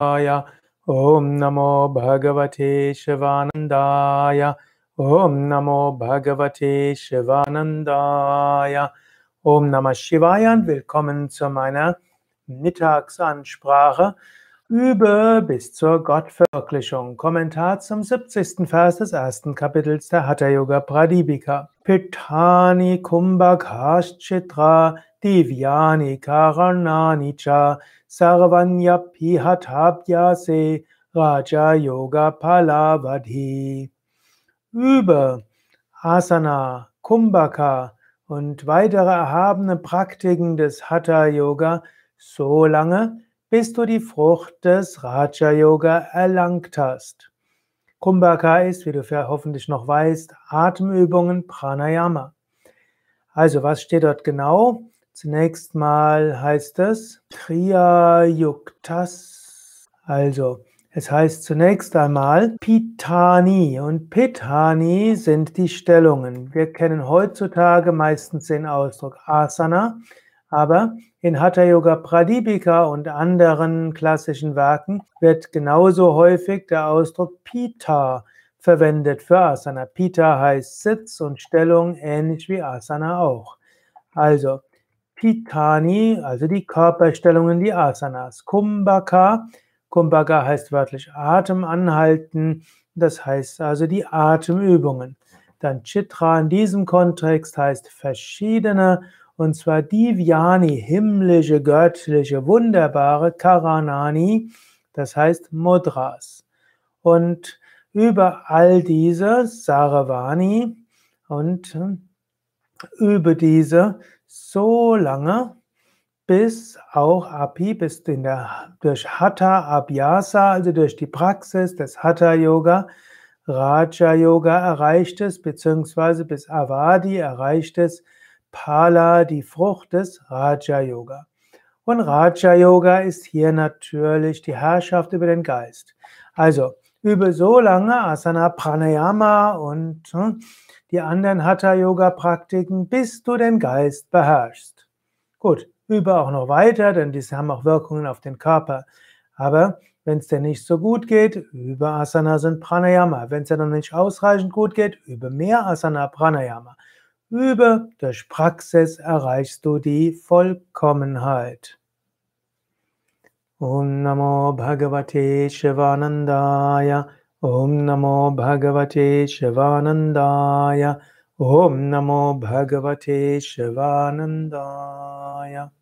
Aya. Om Namo Bhagavate Shivanandaya. Om Namo Bhagavate Shivanandaya. Om Namah Shivaya und willkommen zu meiner Mittagsansprache. Übe bis zur Gottverwirklichung. Kommentar zum 70. Vers des ersten Kapitels der Hatha Yoga Pradipika. Pitani Kumbhakaschitra Divyani Karanani cha Sarvanyapi Hatabhyase Raja Yoga Palavadhi. Übe Asana, Kumbhaka und weitere erhabene Praktiken des Hatha Yoga so lange, bis du die Frucht des Raja Yoga erlangt hast. Kumbhaka ist, wie du hoffentlich noch weißt, Atemübungen Pranayama. Also, was steht dort genau? Zunächst mal heißt es Kriya Yuktas. Also, es heißt zunächst einmal Pitani und Pitani sind die Stellungen. Wir kennen heutzutage meistens den Ausdruck Asana, aber in Hatha Yoga Pradipika und anderen klassischen Werken wird genauso häufig der Ausdruck Pita verwendet für Asana. Pita heißt Sitz und Stellung, ähnlich wie Asana auch. Also Pitani, also die Körperstellungen, die Asanas. Kumbhaka, Kumbhaka heißt wörtlich Atem anhalten, das heißt also die Atemübungen. Dann Chitra in diesem Kontext heißt verschiedene, und zwar Divyani, himmlische, göttliche, wunderbare, Karanani, das heißt Mudras. Und über all diese Saravani und über diese so lange, bis auch Api, bis in der, durch Hatha Abhyasa, also durch die Praxis des Hatha Yoga, Raja Yoga erreicht es, beziehungsweise bis Avadi erreicht es, Pala, die Frucht des Raja Yoga. Und Raja Yoga ist hier natürlich die Herrschaft über den Geist. Also, übe so lange Asana Pranayama und hm, die anderen Hatha-Yoga-Praktiken, bis du den Geist beherrschst. Gut, übe auch noch weiter, denn diese haben auch Wirkungen auf den Körper. Aber wenn es dir nicht so gut geht, übe Asanas und Pranayama. Wenn es dir noch nicht ausreichend gut geht, übe mehr Asana Pranayama. Übe, durch Praxis erreichst du die Vollkommenheit. Om Namo Bhagavate Shivanandaya Om Namo Bhagavate Shivanandaya. Om Namo Bhagavate Shivanandaya.